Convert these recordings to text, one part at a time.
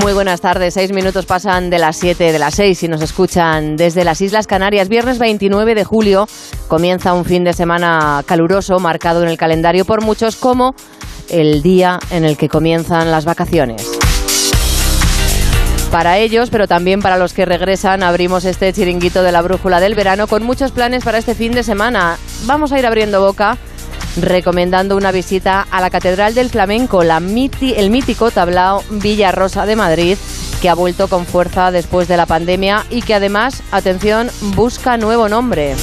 Muy buenas tardes, seis minutos pasan de las siete de las seis y nos escuchan desde las Islas Canarias. Viernes 29 de julio comienza un fin de semana caluroso marcado en el calendario por muchos como el día en el que comienzan las vacaciones. Para ellos, pero también para los que regresan, abrimos este chiringuito de la brújula del verano con muchos planes para este fin de semana. Vamos a ir abriendo boca recomendando una visita a la Catedral del Flamenco, la el mítico tablao Villa Rosa de Madrid, que ha vuelto con fuerza después de la pandemia y que además, atención, busca nuevo nombre.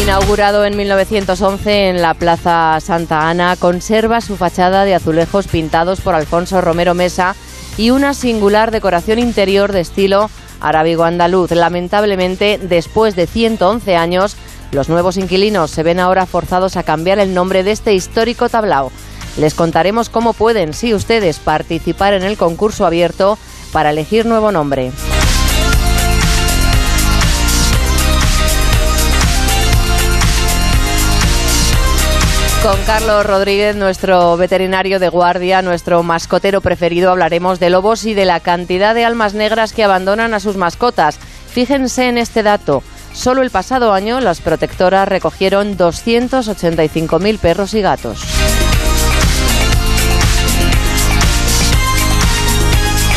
Inaugurado en 1911 en la Plaza Santa Ana, conserva su fachada de azulejos pintados por Alfonso Romero Mesa y una singular decoración interior de estilo arábigo-andaluz. Lamentablemente, después de 111 años, los nuevos inquilinos se ven ahora forzados a cambiar el nombre de este histórico tablao. Les contaremos cómo pueden, si ustedes, participar en el concurso abierto para elegir nuevo nombre. Con Carlos Rodríguez, nuestro veterinario de guardia, nuestro mascotero preferido, hablaremos de lobos y de la cantidad de almas negras que abandonan a sus mascotas. Fíjense en este dato. Solo el pasado año las protectoras recogieron 285.000 perros y gatos.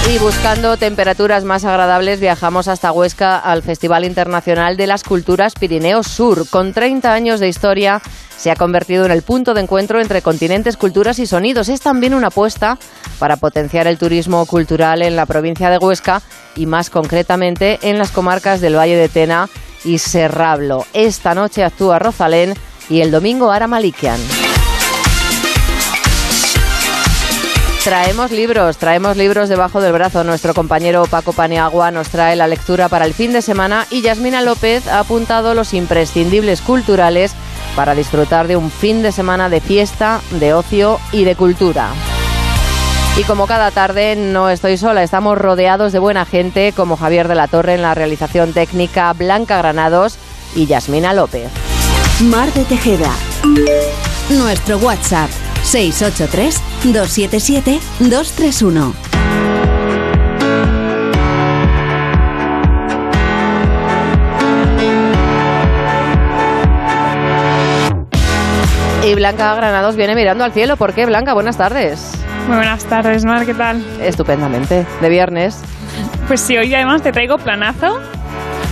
Y buscando temperaturas más agradables viajamos hasta Huesca al Festival Internacional de las Culturas Pirineos Sur. Con 30 años de historia se ha convertido en el punto de encuentro entre continentes, culturas y sonidos. Es también una apuesta para potenciar el turismo cultural en la provincia de Huesca y más concretamente en las comarcas del Valle de Tena y Serrablo. Esta noche actúa Rosalén y el domingo Ara Malikian. Traemos libros, traemos libros debajo del brazo. Nuestro compañero Paco Paniagua nos trae la lectura para el fin de semana y Yasmina López ha apuntado los imprescindibles culturales para disfrutar de un fin de semana de fiesta, de ocio y de cultura. Y como cada tarde no estoy sola, estamos rodeados de buena gente como Javier de la Torre en la realización técnica, Blanca Granados y Yasmina López. Mar de Tejeda. Nuestro WhatsApp 683 277 231. Y Blanca Granados viene mirando al cielo. ¿Por qué, Blanca? Buenas tardes. Muy buenas tardes, Mar, ¿qué tal? Estupendamente, de viernes. Pues sí, hoy además te traigo planazo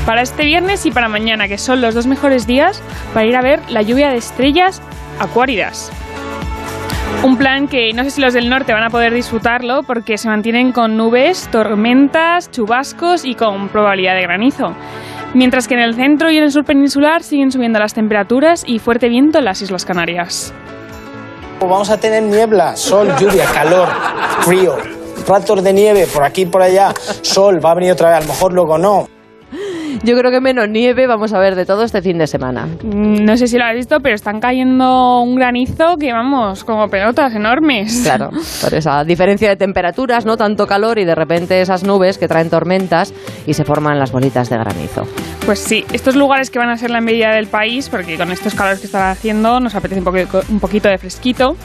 para este viernes y para mañana, que son los dos mejores días para ir a ver la lluvia de estrellas acuáridas. Un plan que no sé si los del norte van a poder disfrutarlo porque se mantienen con nubes, tormentas, chubascos y con probabilidad de granizo. Mientras que en el centro y en el sur peninsular siguen subiendo las temperaturas y fuerte viento en las Islas Canarias. Vamos a tener niebla, sol, lluvia, calor, frío, ratos de nieve por aquí y por allá, sol, va a venir otra vez, a lo mejor luego no. Yo creo que menos nieve vamos a ver de todo este fin de semana. Mm, no sé si lo has visto, pero están cayendo un granizo que vamos, como pelotas enormes. Claro, por esa diferencia de temperaturas, no tanto calor y de repente esas nubes que traen tormentas y se forman las bolitas de granizo. Pues sí, estos lugares que van a ser la envidia del país, porque con estos calores que están haciendo nos apetece un, un poquito de fresquito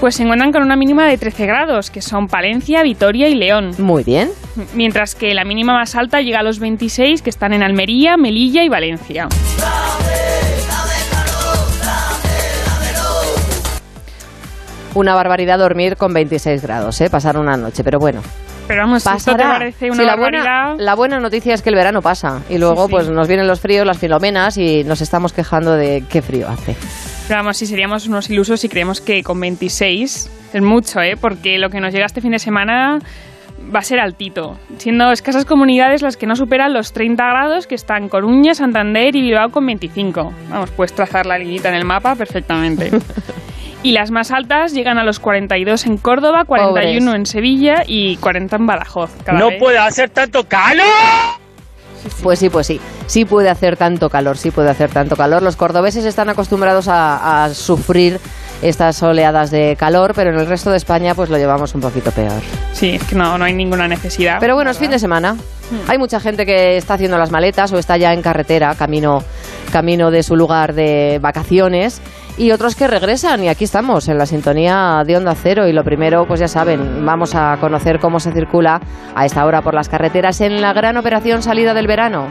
pues se encuentran con una mínima de 13 grados, que son Palencia, Vitoria y León. Muy bien. Mientras que la mínima más alta llega a los 26, que están en Almería, Melilla y Valencia. Una barbaridad dormir con 26 grados, ¿eh? pasar una noche, pero bueno. Pero vamos, esto te parece una la barbaridad. Buena, la buena noticia es que el verano pasa y luego Sí, sí. pues nos vienen los fríos, las filomenas y nos estamos quejando de qué frío hace. Pero vamos, si seríamos unos ilusos si creemos que con 26 es mucho, ¿eh? Porque lo que nos llega este fin de semana va a ser altito, siendo escasas comunidades las que no superan los 30 grados que están Coruña, Santander y Bilbao con 25. Vamos, puedes trazar la linita en el mapa perfectamente. Y las más altas llegan a los 42 en Córdoba, 41 Pobres. en Sevilla y 40 en Badajoz. cada ¡No vez. puede hacer tanto calor! Pues sí, pues sí. Sí puede hacer tanto calor, sí puede hacer tanto calor. Los cordobeses están acostumbrados a, a sufrir estas oleadas de calor, pero en el resto de España pues lo llevamos un poquito peor. Sí, es que no, no hay ninguna necesidad. Pero bueno, es fin de semana. Hay mucha gente que está haciendo las maletas o está ya en carretera, camino, camino de su lugar de vacaciones, y otros que regresan. Y aquí estamos, en la sintonía de Onda Cero. Y lo primero, pues ya saben, vamos a conocer cómo se circula a esta hora por las carreteras en la gran operación salida del verano.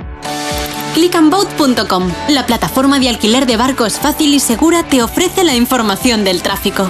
Clickandboat.com, la plataforma de alquiler de barcos fácil y segura, te ofrece la información del tráfico.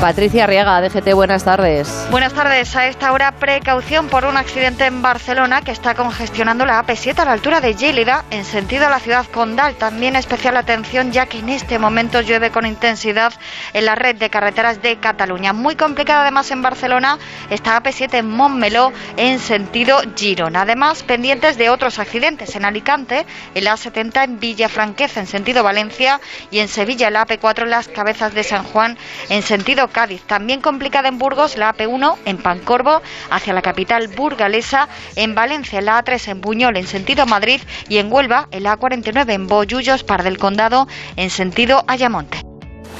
Patricia Arriaga, DGT, buenas tardes. Buenas tardes. A esta hora, precaución por un accidente en Barcelona que está congestionando la AP7 a la altura de Gélida, en sentido a la ciudad condal. También especial atención, ya que en este momento llueve con intensidad en la red de carreteras de Cataluña. Muy complicada además en Barcelona esta AP7 en Montmeló, en sentido Girona. Además, pendientes de otros accidentes en Alicante, en la A70 en Villafranqueza, en sentido Valencia, y en Sevilla, la AP4 en las cabezas de San Juan, en sentido Cádiz. También complicada en Burgos, la AP1 en Pancorbo, hacia la capital burgalesa, en Valencia, la A3 en Buñol, en sentido Madrid, y en Huelva, en la A49 en Bollullos, Par del Condado, en sentido Ayamonte.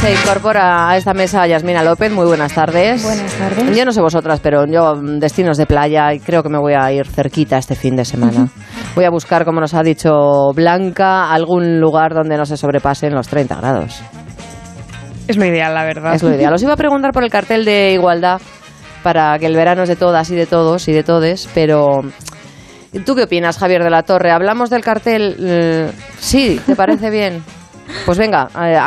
Se incorpora a esta mesa Yasmina López. Muy buenas tardes. Buenas tardes. Yo no sé vosotras, pero yo mm, destinos de playa y creo que me voy a ir cerquita este fin de semana. Voy a buscar, como nos ha dicho Blanca, algún lugar donde no se sobrepasen los 30 grados. Es lo ideal, la verdad. Es lo ideal. Os iba a preguntar por el cartel de igualdad para que el verano es de todas y de todos y de todes, pero ¿tú qué opinas, Javier de la Torre? ¿Hablamos del cartel? Eh, sí, ¿te parece bien? Pues venga, eh,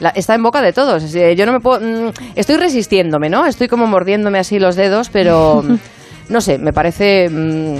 la- está en boca de todos. Decir, Yo no me puedo. mm, Estoy resistiéndome, ¿no? Estoy como mordiéndome así los dedos, pero no sé, me parece. mm,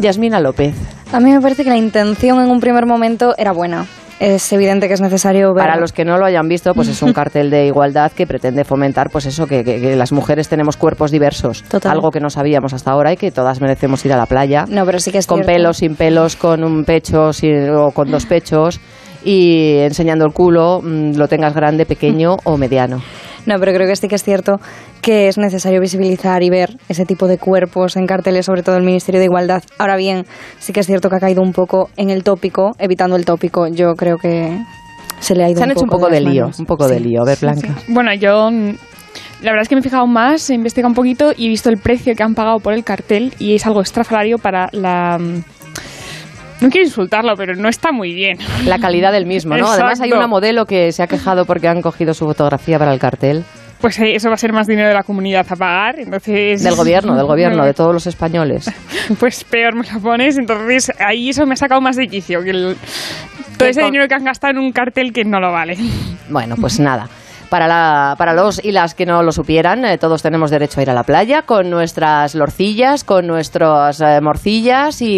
Yasmina López. A mí me parece que la intención en un primer momento era buena. Es evidente que es necesario ver. Para los que no lo hayan visto, pues es un cartel de igualdad que pretende fomentar, pues eso, que, que- que las mujeres tenemos cuerpos diversos. Total. Algo que no sabíamos hasta ahora y que todas merecemos ir a la playa. No, pero sí que es con cierto. pelos, sin pelos, con un pecho sin- o con dos pechos y enseñando el culo, mm, lo tengas grande, pequeño o mediano. No, pero creo que sí que es cierto que es necesario visibilizar y ver ese tipo de cuerpos en carteles, sobre todo el Ministerio de Igualdad. Ahora bien, sí que es cierto que ha caído un poco en el tópico, evitando el tópico. Yo creo que se le ha ido Se han hecho un poco de las lío, manos. un poco de Sí. lío. A ver, Blanca. Bueno, yo mm, la verdad es que me he fijado más, he investigado un poquito y he visto el precio que han pagado por el cartel y es algo estrafalario para la... No quiero insultarlo, pero no está muy bien. La calidad del mismo, ¿no? Además hay una modelo que se ha quejado porque han cogido su fotografía para el cartel. Pues eh, eso va a ser más dinero de la comunidad a pagar, entonces... Del gobierno, del gobierno, de todos los españoles. Pues peor me lo pones, entonces ahí eso me ha sacado más de quicio que el- todo ese dinero que han gastado en un cartel que no lo vale. Bueno, pues nada. Para, la, para los y las que no lo supieran, eh, todos tenemos derecho a ir a la playa con nuestras lorcillas, con nuestras eh, morcillas y,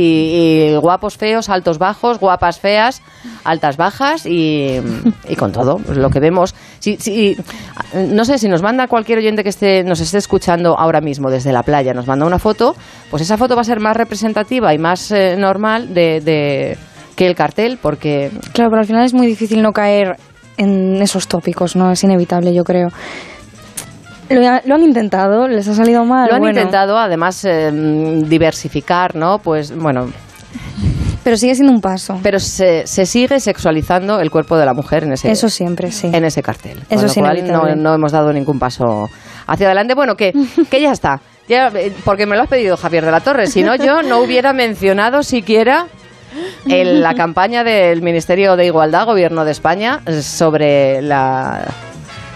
y guapos feos, altos bajos, guapas feas, altas bajas y, y con todo lo que vemos. Si, si- no sé si nos manda cualquier oyente que esté, nos esté escuchando ahora mismo desde la playa, nos manda una foto, pues esa foto va a ser más representativa y más eh, normal de, de- que el cartel, porque Claro, pero al final es muy difícil no caer en esos tópicos, ¿no? Es inevitable, yo creo. Lo, lo han intentado, les ha salido mal. Lo han bueno, intentado, además, eh, diversificar, ¿no? Pues bueno, Pero sigue siendo un paso. pero se, se sigue sexualizando el cuerpo de la mujer en ese, Eso siempre, sí. en ese cartel. Eso Con lo cual no, no hemos dado ningún paso hacia adelante. Bueno, que, que ya está. Ya, eh, porque me lo has pedido Javier de la Torre. Si no, yo no hubiera mencionado siquiera el- la campaña del Ministerio de Igualdad, Gobierno de España, sobre la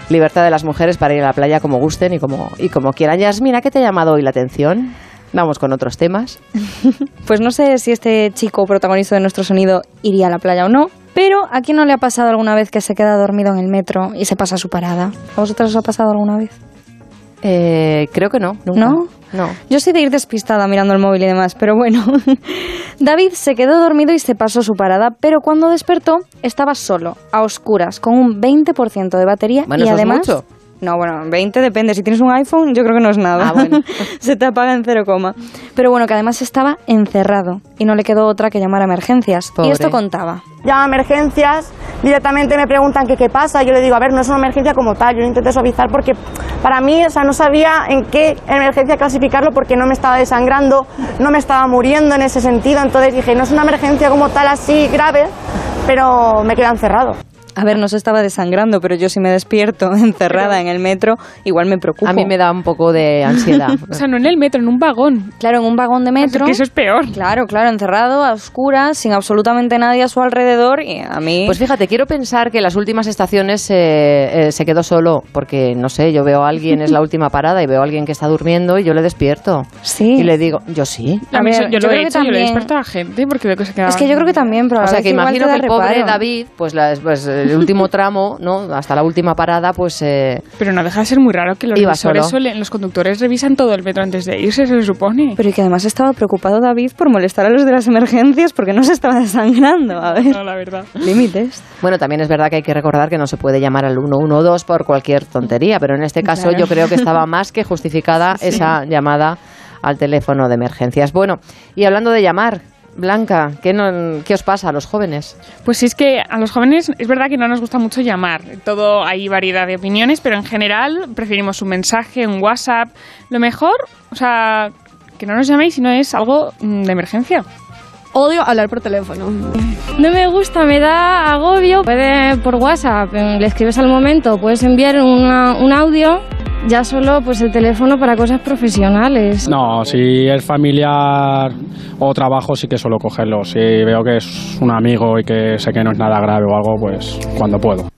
libertad de las mujeres para ir a la playa como gusten y como, y como quieran. Yasmina, ¿qué te ha llamado hoy la atención? Vamos con otros temas. Pues no sé si este chico protagonista de nuestro sonido iría a la playa o no, pero ¿a quién no le ha pasado alguna vez que se queda dormido en el metro y se pasa su parada? ¿A vosotros os ha pasado alguna vez? Eh, creo que no. Nunca. ¿No? No. Yo soy de ir despistada mirando el móvil y demás, pero bueno. David se quedó dormido y se pasó su parada, pero cuando despertó estaba solo, a oscuras, con un 20% de batería Bueno, y es además... mucho. No, bueno, 20 depende. Si tienes un iPhone, yo creo que no es nada. Ah, bueno. se te apaga en cero coma. Pero bueno, que además estaba encerrado y no le quedó otra que llamar a emergencias. Pobre. Y esto contaba. llama a emergencias, directamente me preguntan que qué pasa, yo le digo, a ver, no es una emergencia como tal, yo lo intenté suavizar porque para mí, o sea, no sabía en qué emergencia clasificarlo porque no me estaba desangrando, no me estaba muriendo en ese sentido, entonces dije, no es una emergencia como tal así grave, pero me queda encerrado. A ver, no se estaba desangrando, pero yo si me despierto encerrada en el metro, igual me preocupo. A mí me da un poco de ansiedad. O sea, no en el metro, en un vagón. Claro, en un vagón de metro. Que eso es peor. Claro, claro, encerrado, a oscuras, sin absolutamente nadie a su alrededor y a mí... Pues fíjate, quiero pensar que en las últimas estaciones eh, eh, se quedó solo, porque no sé, yo veo a alguien, es la última parada, y veo a alguien que está durmiendo y yo le despierto. sí. Y le digo, yo sí. A mí yo, yo lo he creo que hecho, yo lo he también- despertado a la gente porque veo que se quedaba. Es que yo creo que también, pero a O sea que imagino que el pobre reparo. David, pues, la- pues, el último tramo, ¿no? Hasta la última parada, pues eh, Pero no deja de ser muy raro que los Iba revisores solo. suelen- los conductores revisan todo el metro antes de irse, se supone. Pero y que además estaba preocupado David por molestar a los de las emergencias porque no se estaba desangrando. A ver, No, la verdad. límites. Bueno, también es verdad que hay que recordar que no se puede llamar al 112 por cualquier tontería, pero en este caso Claro. yo creo que estaba más que justificada esa llamada al teléfono de emergencias. Bueno, y hablando de llamar, Blanca, ¿qué, no- ¿qué os pasa a los jóvenes? Pues sí, es que a los jóvenes es verdad que no nos gusta mucho llamar. Todo hay variedad de opiniones, pero en general preferimos un mensaje, un WhatsApp. Lo mejor, o sea, que no nos llaméis si no es algo mm, de emergencia. Odio hablar por teléfono. No me gusta, me da agobio. Puede por WhatsApp, le escribes al momento, puedes enviar una- un audio, ya solo pues el teléfono para cosas profesionales. No, si es familiar o trabajo sí que suelo cogerlo. Si veo que es un amigo y que sé que no es nada grave o algo, pues cuando puedo.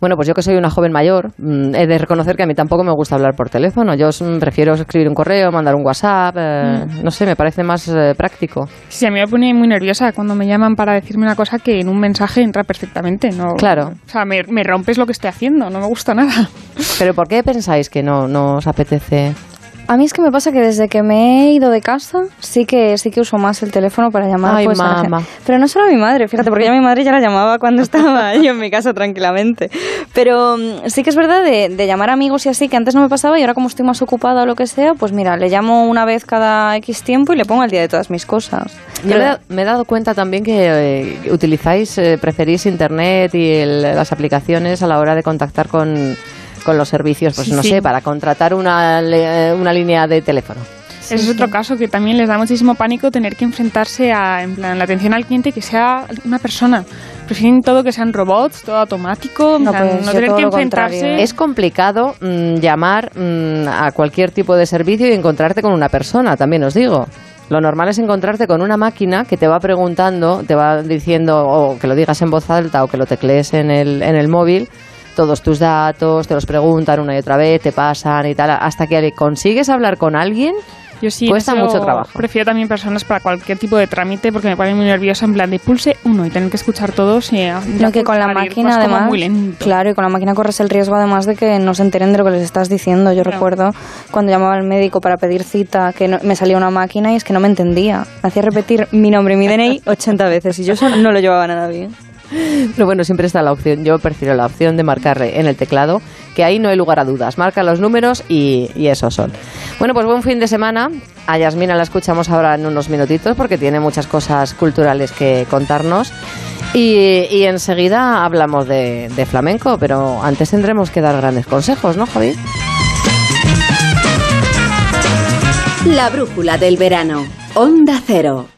Bueno, pues yo que soy una joven mayor, mm, he de reconocer que a mí tampoco me gusta hablar por teléfono. Yo mm, prefiero escribir un correo, mandar un WhatsApp, eh, no sé, me parece más eh, práctico. Sí, a mí me pone muy nerviosa cuando me llaman para decirme una cosa que en un mensaje entra perfectamente. No, Claro. O sea, me, me rompes lo que estoy haciendo, no me gusta nada. Pero ¿por qué pensáis que no, no os apetece? A mí es que me pasa que desde que me he ido de casa sí que sí que uso más el teléfono para llamar Ay, pues, a la. Pero no solo a mi madre, fíjate, porque ya mi madre ya la llamaba cuando estaba yo en mi casa tranquilamente. Pero mm, sí que es verdad de, de llamar a amigos y así, que antes no me pasaba y ahora como estoy más ocupada o lo que sea, pues mira, le llamo una vez cada X tiempo y le pongo al día de todas mis cosas. Yo me, he da- me he dado cuenta también que eh, utilizáis, eh, preferís Internet y el- las aplicaciones a la hora de contactar con, con los servicios, pues Sí, no sí. sé, para contratar una, le- una línea de teléfono. Ese es otro caso que también les da muchísimo pánico tener que enfrentarse a en plan, la atención al cliente que sea una persona. Prefieren todo que sean robots, todo automático, No, pues no tener que enfrentarse. contrario. Es complicado mm, llamar mm, a cualquier tipo de servicio y encontrarte con una persona, también os digo. Lo normal es encontrarte con una máquina que te va preguntando, te va diciendo, o que lo digas en voz alta o que lo teclees en el, en el móvil, todos tus datos, te los preguntan una y otra vez, te pasan y tal, hasta que consigues hablar con alguien. Yo sí, Cuesta mucho trabajo. Prefiero también personas para cualquier tipo de trámite porque me pone muy nerviosa en plan de pulse uno y tener que escuchar todos. Y, ya No, que con la máquina además, muy lento. claro, y con la máquina corres el riesgo además de que no se enteren de lo que les estás diciendo. Yo Claro. recuerdo cuando llamaba al médico para pedir cita que no- me salía una máquina y es que no me entendía. Me hacía repetir mi nombre y mi DNI 80 veces y yo eso no lo llevaba nada bien. Pero bueno, siempre está la opción, yo prefiero la opción de marcarle en el teclado, que ahí no hay lugar a dudas. Marca los números y, y esos son. Bueno, pues buen fin de semana. A Yasmina la escuchamos ahora en unos minutitos porque tiene muchas cosas culturales que contarnos. Y, enseguida hablamos de, de flamenco, pero antes tendremos que dar grandes consejos, ¿no, Javi? La brújula del verano. Onda Cero.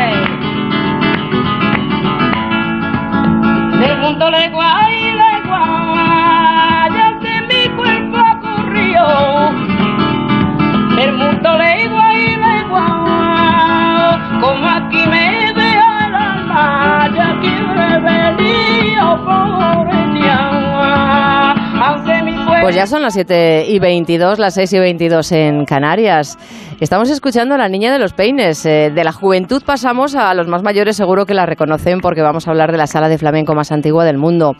Pues ya son las 7 y 22, las 6 y 22 en Canarias. Estamos escuchando a la niña de los peines. Eh, de la juventud pasamos a los más mayores, seguro que la reconocen porque vamos a hablar de la sala de flamenco más antigua del mundo.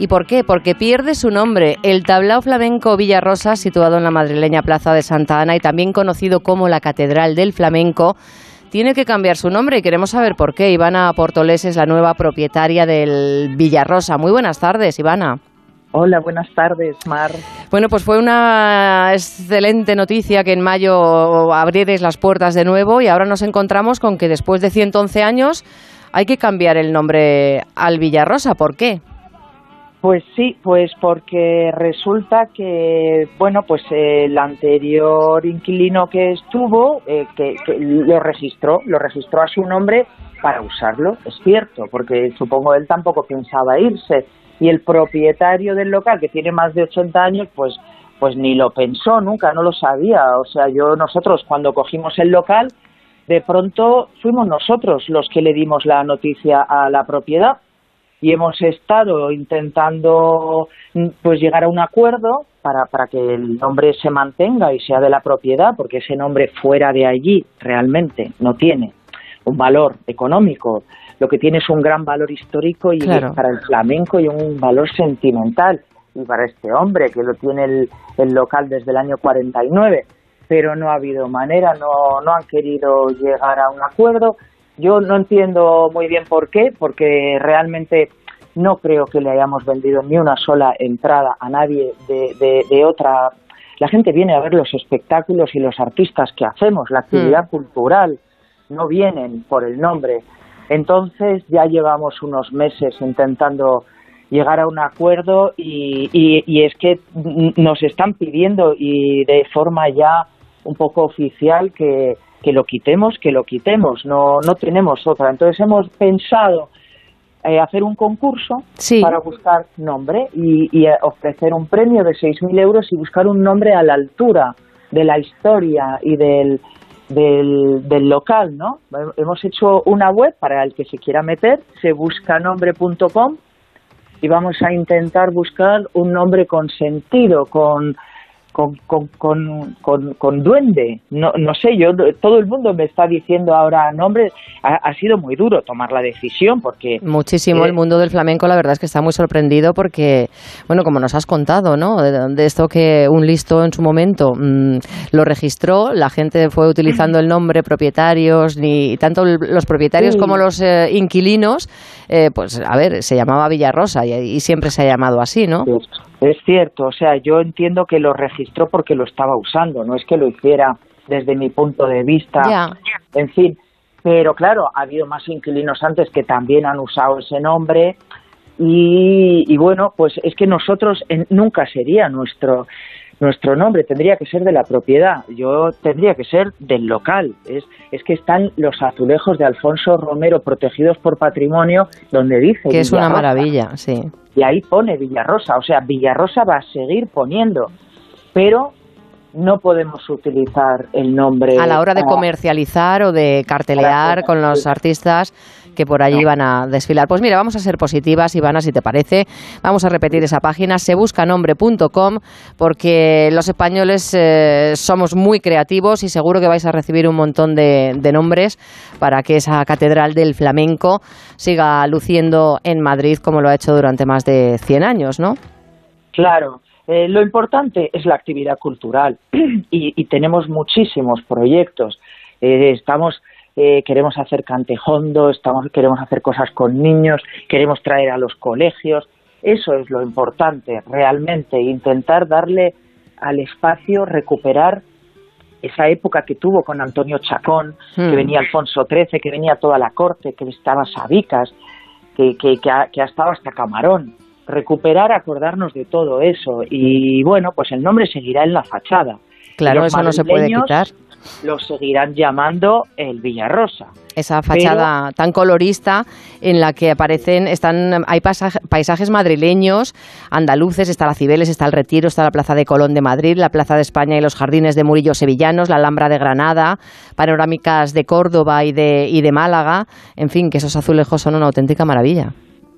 ¿Y por qué? Porque pierde su nombre. El tablao flamenco Villarrosa, situado en la madrileña Plaza de Santa Ana y también conocido como la Catedral del Flamenco, tiene que cambiar su nombre y queremos saber por qué. Ivana Portolés es la nueva propietaria del Villarrosa. Muy buenas tardes, Ivana. Hola, buenas tardes, Mar. Bueno, pues fue una excelente noticia que en mayo abrierais las puertas de nuevo y ahora nos encontramos con que después de 111 años hay que cambiar el nombre al Villarrosa. ¿Por qué? Pues sí, pues porque resulta que, bueno, pues el anterior inquilino que estuvo, eh, que, que lo registró, lo registró a su nombre para usarlo, es cierto, porque supongo él tampoco pensaba irse y el propietario del local que tiene más de 80 años pues pues ni lo pensó nunca no lo sabía. O sea yo nosotros cuando cogimos el local de pronto fuimos nosotros los que le dimos la noticia a la propiedad. Y hemos estado intentando pues llegar a un acuerdo para, para que el nombre se mantenga y sea de la propiedad porque ese nombre fuera de allí realmente no tiene un valor económico lo que tiene es un gran valor histórico y Claro. para el flamenco y un valor sentimental. Y para este hombre que lo tiene el, el local desde el año 49, pero no ha habido manera, no, no han querido llegar a un acuerdo. Yo no entiendo muy bien por qué, porque realmente no creo que le hayamos vendido ni una sola entrada a nadie de, de- de otra. La gente viene a ver los espectáculos y los artistas que hacemos, la actividad cultural, no vienen por el nombre. Entonces ya llevamos unos meses intentando llegar a un acuerdo y, y- y es que nos están pidiendo y de forma ya un poco oficial que, que lo quitemos, que lo quitemos, no, no tenemos otra. Entonces hemos pensado eh, hacer un concurso para buscar nombre y, y, eh, ofrecer un premio de 6.000 euros y buscar un nombre a la altura de la historia y del, del, del local, ¿no? Hemos hecho una web para el que se quiera meter, se busca nombre.com y vamos a intentar buscar un nombre con sentido, con con, con, con, con, duende. No, no sé, yo todo el mundo me está diciendo ahora nombres. Ha, ha sido muy duro tomar la decisión porque... Muchísimo. eh, El mundo del flamenco, la verdad es que está muy sorprendido porque, bueno, como nos has contado, ¿no? De, de esto que un listo en su momento mm, lo registró, la gente fue utilizando el nombre, propietarios, ni tanto los propietarios Sí. como los eh, inquilinos, eh, pues a ver, se llamaba Villarrosa y, y siempre se ha llamado así, ¿no? Es cierto, o sea, yo entiendo que lo registró porque lo estaba usando, no es que lo hiciera desde mi punto de vista, en fin. Pero claro, ha habido más inquilinos antes que también han usado ese nombre y, y bueno, pues es que nosotros en- nunca sería nuestro nuestro nombre, tendría que ser de la propiedad, yo tendría que ser del local. Es, es que están los azulejos de Alfonso Romero protegidos por patrimonio donde dice Que es una maravilla, sí. y ahí pone Villarrosa, o sea, Villarrosa va a seguir poniendo, pero no podemos utilizar el nombre a la hora de comercializar o de cartelear con los artistas que por allí van a desfilar. Pues mira, vamos a ser positivas, Ivana, si te parece. Vamos a repetir esa página, sebuscanombre.com, porque los españoles eh, somos muy creativos y seguro que vais a recibir un montón de, de nombres para que esa catedral del flamenco siga luciendo en Madrid como lo ha hecho durante más de 100 años, ¿no? Claro, eh, lo importante es la actividad cultural y, y tenemos muchísimos proyectos. Eh, estamos eh, queremos hacer cantejondo, estamos queremos hacer cosas con niños, queremos traer a los colegios. Eso es lo importante, realmente, intentar darle al espacio recuperar esa época que tuvo con Antonio Chacón, Hmm. que venía Alfonso XIII, que venía toda la corte, que estaba Sabicas, que, que, que, ha, que ha estado hasta Camarón. Recuperar, acordarnos de todo eso. Y bueno, pues el nombre seguirá en la fachada. Claro, Los eso no se puede quitar. Lo seguirán llamando el Villarrosa. esa fachada tan colorista en la que aparecen están hay pasaje- paisajes madrileños, andaluces, está la Cibeles, está el Retiro, está la Plaza de Colón de Madrid, la Plaza de España y los jardines de Murillo sevillanos, la Alhambra de Granada, panorámicas de Córdoba y de y de Málaga, en fin, que esos azulejos son una auténtica maravilla.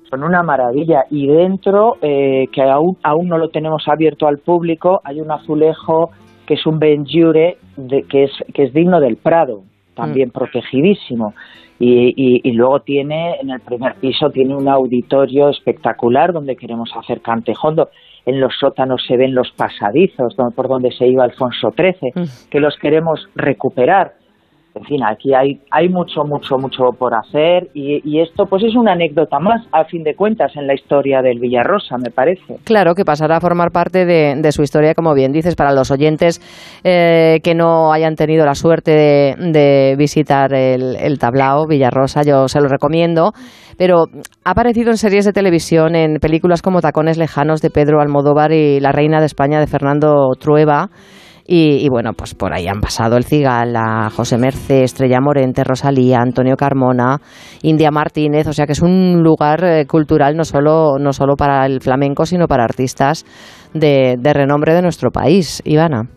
son una maravilla y dentro eh, que aún, aún no lo tenemos abierto al público hay un azulejo que es un Benjure de, que es que es digno del Prado también protegidísimo. Y, y, y luego tiene en el primer piso tiene un auditorio espectacular donde queremos hacer cantejondo. En los sótanos se ven los pasadizos por donde se iba Alfonso XIII que los queremos recuperar en fin, aquí hay, hay mucho, mucho, mucho por hacer y, esto pues es una anécdota más, a fin de cuentas, en la historia del Villarrosa, me parece. Claro, que pasará a formar parte de, de su historia, como bien dices, para los oyentes eh, que no hayan tenido la suerte de, de visitar el, el tablao Villarrosa, yo se lo recomiendo. Pero ha aparecido en series de televisión, en películas como Tacones Lejanos de Pedro Almodóvar y La Reina de España de Fernando Trueba. Y, y bueno, pues por ahí han pasado el Cigal, a José Merce, Estrella Morente, Rosalía, Antonio Carmona, India Martínez, o sea que es un lugar eh, cultural no solo, no solo para el flamenco, sino para artistas de, de renombre de nuestro país. Ivana.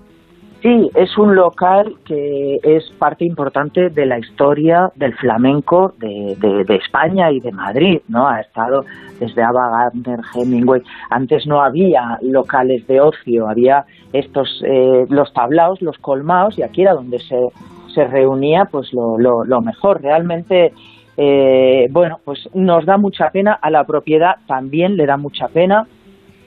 Sí, es un local que es parte importante de la historia del flamenco de, de- España y de Madrid, ¿no? Ha estado desde Ava Gardner, Hemingway. Antes no había locales de ocio, había estos, eh, los tablaos, los colmaos, y aquí era donde se, se reunía pues lo, lo, lo mejor. Realmente, eh, bueno, pues nos da mucha pena, a la propiedad también le da mucha pena,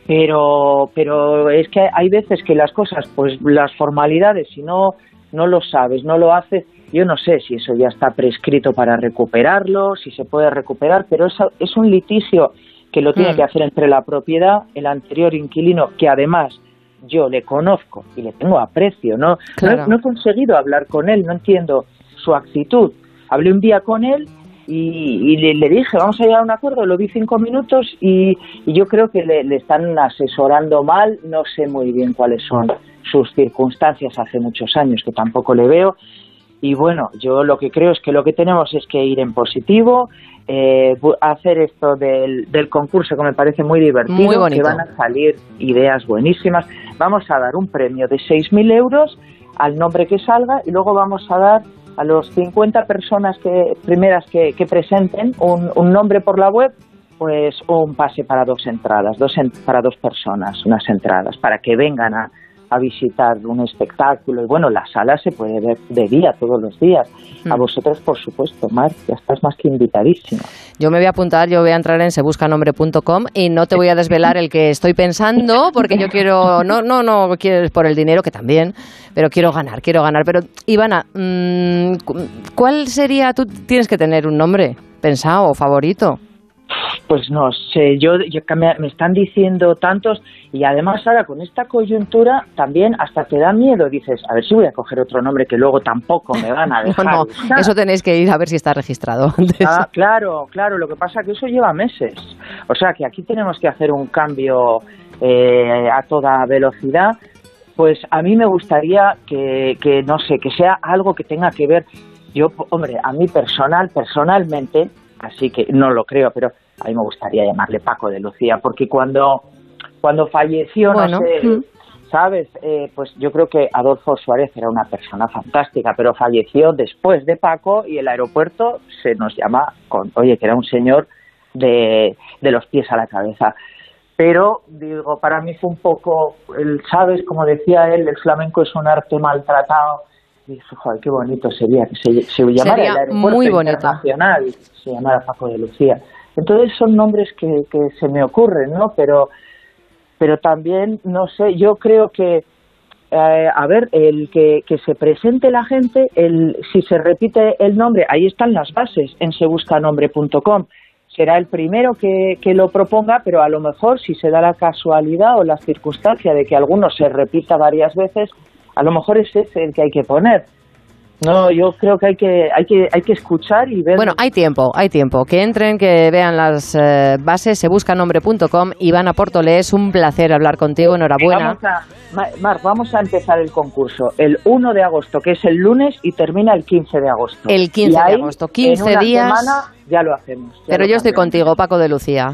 pero pero es que hay veces que las cosas pues las formalidades si no no lo sabes no lo haces yo no sé si eso ya está prescrito para recuperarlo si se puede recuperar pero eso es un litigio que lo tiene Mm. que hacer entre la propiedad el anterior inquilino que además yo le conozco y le tengo aprecio no Claro. no, no he conseguido hablar con él no entiendo su actitud hablé un día con él y, y le, le dije, vamos a llegar a un acuerdo, lo vi cinco minutos y, y yo creo que le, le están asesorando mal, no sé muy bien cuáles son sus circunstancias hace muchos años, que tampoco le veo. Y bueno, yo lo que creo es que lo que tenemos es que ir en positivo, eh, hacer esto del, del concurso que me parece muy divertido, Muy que van a salir ideas buenísimas. Vamos a dar un premio de 6.000 euros al nombre que salga y luego vamos a dar a los 50 personas que primeras que, que presenten un, un nombre por la web, pues un pase para dos entradas, dos en- para dos personas, unas entradas, para que vengan a, a visitar un espectáculo. Y bueno, la sala se puede ver de día, todos los días. A Mm. vosotros, por supuesto, Mar, ya estás más que invitadísima. Yo me voy a apuntar, yo voy a entrar en sebuscanombre.com y no te voy a desvelar el que estoy pensando porque yo quiero, no, no, no quiero por el dinero, que también, pero quiero ganar, quiero ganar. Pero, Ivana, mm, cu- ¿cuál sería, tú tienes que tener un nombre pensado o favorito? Pues no sé, yo, yo me, están diciendo tantos y además ahora con esta coyuntura también hasta te da miedo, dices, a ver si voy a coger otro nombre que luego tampoco me van a dejar. no, eso tenéis que ir a ver si está registrado antes. Ah, claro, claro, lo que pasa que eso lleva meses. O sea que aquí tenemos que hacer un cambio eh, a toda velocidad. Pues a mí me gustaría que, que, no sé, que sea algo que tenga que ver, yo, hombre, a mí personal, personalmente, así que no lo creo, pero a mí me gustaría llamarle Paco de Lucía, porque cuando, cuando falleció, Bueno, no sé, mm. ¿sabes? Eh, pues yo creo que Adolfo Suárez era una persona fantástica, pero falleció después de Paco y el aeropuerto se nos llama con, oye, que era un señor de, de los pies a la cabeza. Pero, digo, para mí fue un poco, el, ¿sabes? Como decía él, el flamenco es un arte maltratado. Y dije, joder, qué bonito sería que se, se llamara Sería el aeropuerto muy internacional, se llamara Paco de Lucía. Entonces son nombres que, que se me ocurren, ¿no? Pero pero también, no sé, yo creo que, eh, a ver, el que, que se presente la gente, el, si se repite el nombre, ahí están las bases en sebuscanombre.com. Será el primero que, que lo proponga, pero a lo mejor si se da la casualidad o la circunstancia de que alguno se repita varias veces, a lo mejor es ese el que hay que poner. No, yo creo que hay que, hay que, hay que escuchar y ver. Bueno, hay tiempo, hay tiempo. Que entren, que vean las eh, bases, se busca nombre.com. Ivana Portole, es un placer hablar contigo, enhorabuena. Vamos a, Mar, vamos a empezar el concurso el 1 de agosto, que es el lunes, y termina el 15 de agosto. El 15 Y de ahí, agosto, 15 en una días. semana ya lo hacemos. ya Pero lo yo estoy contigo, Paco de Lucía.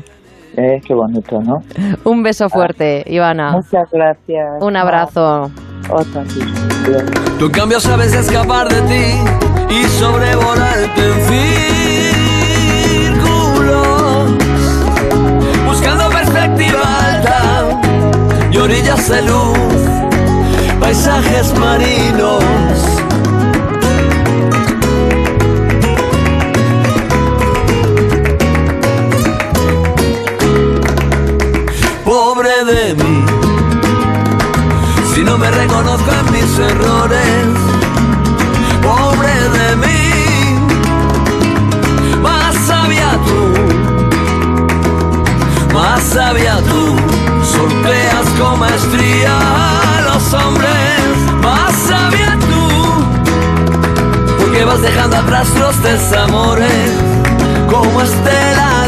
Eh, qué bonito, ¿no? Un beso fuerte, Ivana. Muchas gracias. Un abrazo. Otra, sí. Tú en cambio sabes escapar de ti y sobrevolarte en círculos, buscando perspectiva alta y orillas de luz, paisajes marinos. De mí, si no me reconozco en mis errores pobre de mí. Más sabia tú, más sabia tú, sorteas con maestría a los hombres. Más sabia tú, porque vas dejando atrás los desamores como estela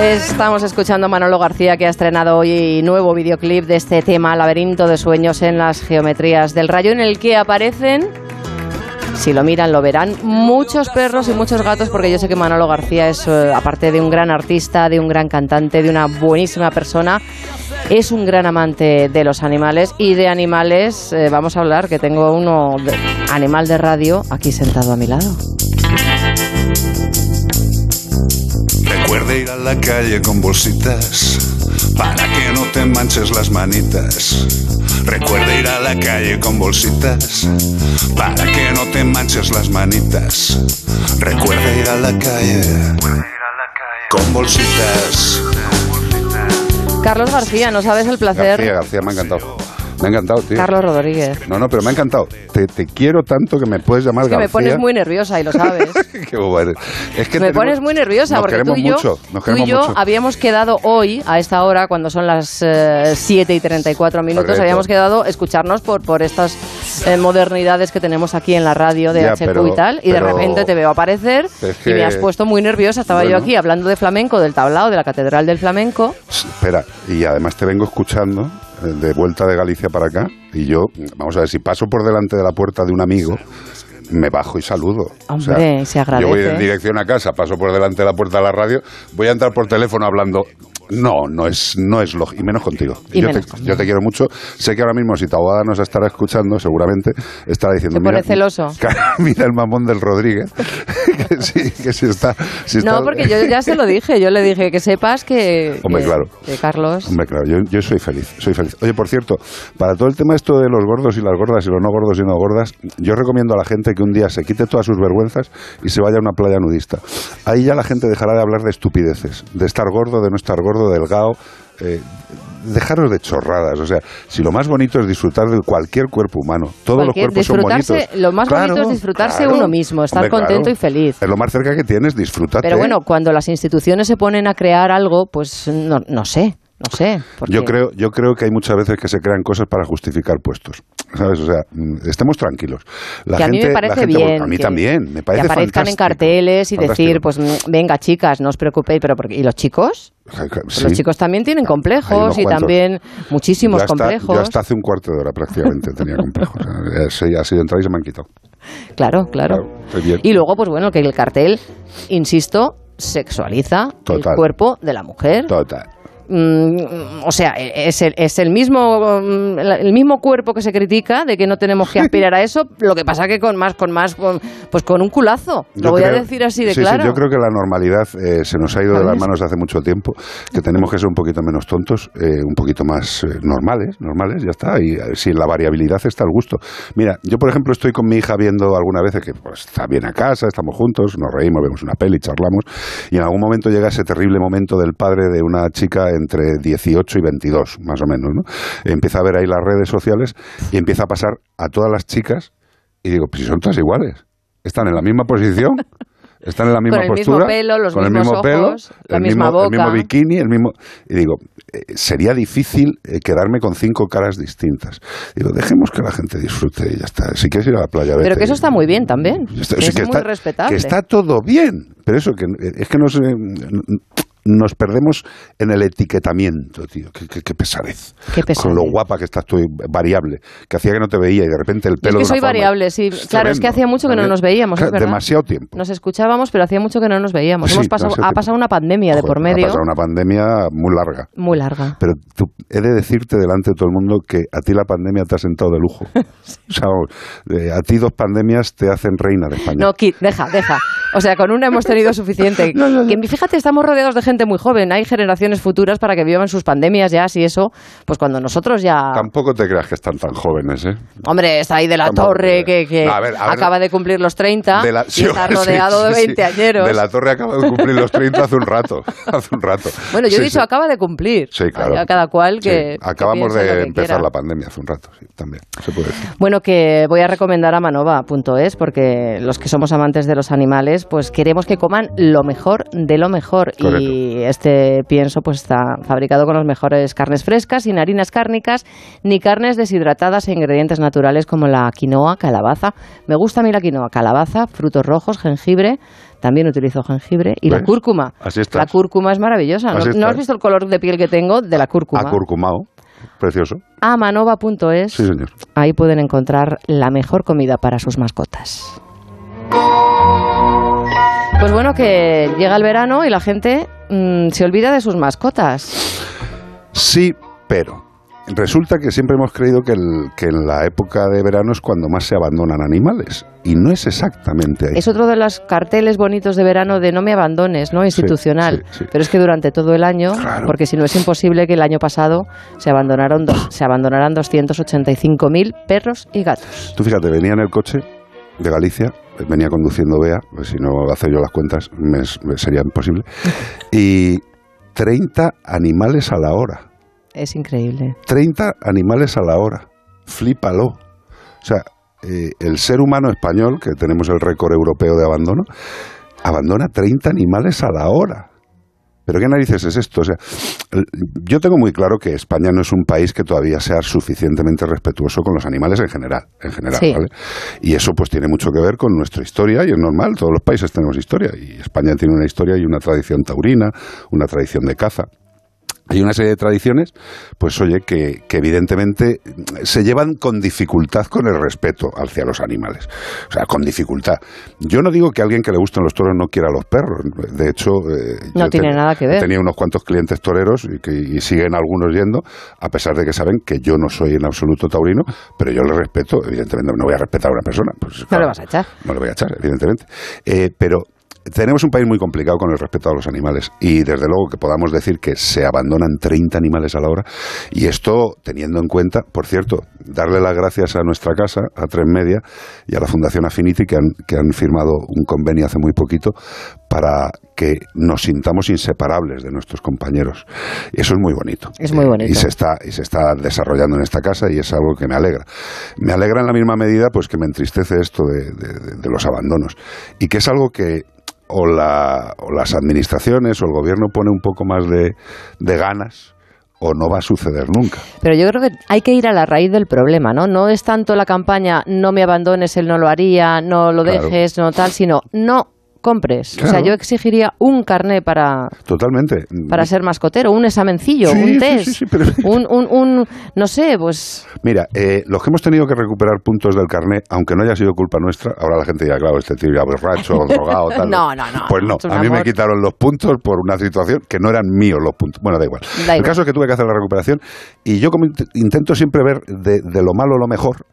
Estamos escuchando a Manolo García que ha estrenado hoy nuevo videoclip de este tema, Laberinto de Sueños en las Geometrías del Rayo, en el que aparecen, si lo miran lo verán, muchos perros y muchos gatos, porque yo sé que Manolo García es, eh, aparte de un gran artista, de un gran cantante, de una buenísima persona, es un gran amante de los animales y de animales, eh, vamos a hablar, que tengo uno, animal de radio, aquí sentado a mi lado. Recuerda ir a la calle con bolsitas para que no te manches las manitas. Recuerda ir a la calle con bolsitas para que no te manches las manitas. Recuerda ir a la calle con bolsitas. Carlos García, no sabes el placer. García, García, me ha encantado. Me ha encantado, tío. Carlos Rodríguez. No, no, pero me ha encantado. Te, te quiero tanto que me puedes llamar Es que me pones muy nerviosa y lo sabes. Qué boba eres. Es que me tenemos- pones muy nerviosa porque tú y yo, mucho, nos tú y yo mucho. habíamos quedado hoy, a esta hora, cuando son las eh, 7 y 34 minutos, Correcto. habíamos quedado escucharnos por, por estas eh, modernidades que tenemos aquí en la radio de Ya, HQ pero- y tal, y de repente te veo aparecer Es y me has puesto muy nerviosa. Estaba yo aquí hablando de flamenco, del tablao, de la Catedral del Flamenco. Espera, y además te vengo escuchando de vuelta de Galicia para acá y yo, vamos a ver, si paso por delante de la puerta de un amigo, me bajo y saludo. O sea, Hombre, se agradece. Yo voy en dirección a casa, paso por delante de la puerta de la radio, voy a entrar por teléfono hablando No, no es, no es lógico, y menos contigo. Y yo, menos te, conmigo. yo te quiero mucho. Sé que ahora mismo, si tu abogada nos estará escuchando, seguramente estará diciendo: Se pone mira, celoso. mira el mamón del Rodríguez. que sí, que sí está. sí está- No, porque yo ya se lo dije. Yo le dije que sepas que. Hombre, que- claro. que Carlos. Hombre, claro, yo, yo soy feliz, soy feliz. Oye, por cierto, para todo el tema esto de los gordos y las gordas y los no gordos y no gordas, yo recomiendo a la gente que un día se quite todas sus vergüenzas y se vaya a una playa nudista. Ahí ya la gente dejará de hablar de estupideces, de estar gordo, de no estar gordo, delgado. Eh, dejaros de chorradas, o sea, si lo más bonito es disfrutar de cualquier cuerpo humano, todos Cualquier- los cuerpos son bonitos. Lo más bonito Claro, es disfrutarse claro. uno mismo, estar Hombre, contento claro. y feliz. Es lo más cerca que tienes, disfrútate. Pero bueno, cuando las instituciones se ponen a crear algo, pues no, no sé, no sé. porque- Yo creo, yo creo que hay muchas veces que se crean cosas para justificar puestos. ¿Sabes? O sea, mm, estemos tranquilos. La que a mí gente, me parece gente- bien. A mí que- también, me parece Que aparezcan en carteles y Fantástico. decir, pues mm, venga chicas, no os preocupéis, pero porque, ¿y los chicos? Sí. Los chicos también tienen complejos y cuantos. también muchísimos yo hasta, complejos. Yo hasta hace un cuarto de hora prácticamente tenía complejos. Eh, sí, ha sido entrar y se me han quitado. Claro, claro. Y luego, pues bueno, que el cartel, insisto, sexualiza Total. el cuerpo de la mujer. Total. Mm, o sea, es el, es el mismo mm, el el mismo cuerpo que se critica de que no tenemos que aspirar a eso, lo que pasa que con más con más con- pues con un culazo. Yo Lo voy creo- a decir así de sí, claro. Sí, yo creo que la normalidad eh, se nos ha ido de las manos hace mucho tiempo, que tenemos que ser un poquito menos tontos, eh, un poquito más eh, normales, normales, ya está. Y si la variabilidad está al gusto. Mira, yo por ejemplo estoy con mi hija viendo alguna vez que pues, está bien a casa, estamos juntos, nos reímos, vemos una peli, charlamos, y en algún momento llega ese terrible momento del padre de una chica entre 18 y 22, más o menos, ¿no? Empieza a ver ahí las redes sociales y empieza a pasar a todas las chicas y digo, pues si son todas iguales, están en la misma posición. Están en la misma Con el mismo postura, pelo, los con el mismos mismo pelo, la el, misma mismo, el mismo bikini, el mismo. Y digo, eh, sería difícil eh, quedarme con cinco caras distintas. Digo, dejemos que la gente disfrute y ya está. Si quieres ir a la playa, vete. Pero que eso está muy bien también. Está- que sí, eso que es muy está- respetable. Que está todo bien. Pero eso, que eh, es que nos, eh, nos perdemos en el etiquetamiento, tío. Qué, qué- qué pesadez. Qué pesadez. Con lo guapa que estás tú, variable. Que hacía que no te veía y de repente el Yo es pelo que soy variable, sí. Claro, es que hacía mucho que no nos veíamos. Demasiado tiempo. Nos escuchábamos, pero hacía mucho que no nos veíamos. Sí, Hemos pasado, ha pasado una pandemia de por medio Ha pasado una pandemia muy larga. muy larga. Pero tú, he de decirte delante de todo el mundo que a ti la pandemia te ha sentado de lujo. O sea, eh, a ti dos pandemias te hacen reina de España. No, Kit, deja, deja. O sea, con una hemos tenido suficiente. Que, fíjate, estamos rodeados de gente muy joven. Hay generaciones futuras para que vivan sus pandemias ya, si eso, pues cuando nosotros ya... Tampoco te creas que están tan jóvenes, ¿eh? Hombre, está ahí de la Tampoco, torre que, que No, a ver, a ver. acaba de cumplir los 30 De la- y está rodeado sí, de sí. 20 añeros. De la Torre acaba de cumplir los 30 hace un rato. Hace un rato. Bueno, yo he dicho acaba de cumplir. Sí, claro. Ya cada cual que... Acabamos de empezar quiera. la pandemia hace un rato, sí, también. Se puede decir. Bueno, que voy a recomendar a manova.es porque los que somos amantes de los animales, pues queremos que coman lo mejor de lo mejor. Y este pienso pues está fabricado con las mejores carnes frescas, sin harinas cárnicas, ni carnes deshidratadas e ingredientes naturales como la quinoa, calabaza. Me gusta a mí la quinoa, calabaza, frutos rojos, jengibre. También utilizo jengibre y la cúrcuma. Así estás. La cúrcuma es maravillosa. ¿No, ¿no has visto el color de piel que tengo de la cúrcuma? Acurcumado. Precioso. Amanova.es. Sí, señor. Ahí pueden encontrar la mejor comida para sus mascotas. Pues bueno, que llega el verano y la gente mm, se olvida de sus mascotas. Sí, pero resulta que siempre hemos creído que, el- que en la época de verano es cuando más se abandonan animales. Y no es exactamente ahí. Es otro de los carteles bonitos de verano de no me abandones, ¿no? Institucional. sí, sí. Pero es que durante todo el año, porque si no es imposible que el año pasado se abandonaron dos- se abandonaran 285.000 perros y gatos. Tú fíjate, venía en el coche de Galicia, venía conduciendo Bea, pues si no hace yo las cuentas me, me sería imposible, y 30 animales a la hora. Es increíble. 30 animales a la hora. Flípalo. O sea, eh, el ser humano español, que tenemos el récord europeo de abandono, abandona 30 animales a la hora. ¿Pero qué narices es esto? O sea, yo tengo muy claro que España no es un país que todavía sea suficientemente respetuoso con los animales en general, en general, Sí. ¿vale? Y eso pues tiene mucho que ver con nuestra historia y es normal, todos los países tenemos historia y España tiene una historia y una tradición taurina, una tradición de caza. Hay una serie de tradiciones, pues oye, que, que, evidentemente se llevan con dificultad con el respeto hacia los animales. O sea, con dificultad. Yo no digo que alguien que le gusten los toros no quiera a los perros. De hecho, eh, no tiene nada que ver. Tenía unos cuantos clientes toreros y, que, y siguen algunos yendo, a pesar de que saben que yo no soy en absoluto taurino, pero yo le respeto. Evidentemente, no voy a respetar a una persona. Pues, no le vas a echar. No le voy a echar, evidentemente. Eh, pero tenemos un país muy complicado con el respeto a los animales y desde luego que podamos decir que se abandonan 30 animales a la hora y esto teniendo en cuenta, por cierto, darle las gracias a nuestra casa, a Tres Media y a la Fundación Affinity que han, que han firmado un convenio hace muy poquito para que nos sintamos inseparables de nuestros compañeros. Y eso es muy bonito. Es muy bonito. Y se está, y se está desarrollando en esta casa y es algo que me alegra. Me alegra en la misma medida pues que me entristece esto de, de, de los abandonos y que es algo que o, la, o, las administraciones o el gobierno pone un poco más de, de, ganas o no va a suceder nunca. Pero yo creo que hay que ir a la raíz del problema, ¿no? No es tanto la campaña no me abandones, él no lo haría, no lo claro. dejes, no tal, sino no compres. Claro. O sea, yo exigiría un carné para... Totalmente. Para ser mascotero, un examencillo, sí, un test, sí, sí, pero... un, un, un, no sé, pues... Mira, eh, los que hemos tenido que recuperar puntos del carné, aunque no haya sido culpa nuestra, ahora la gente dirá, claro, este tío ya borracho, drogado, tal. no, no, no. Pues no, a mí amor. me quitaron los puntos por una situación que no eran míos los puntos. Bueno, da igual. Da igual. El caso es que tuve que hacer la recuperación y yo como intento siempre ver de, de lo malo lo mejor,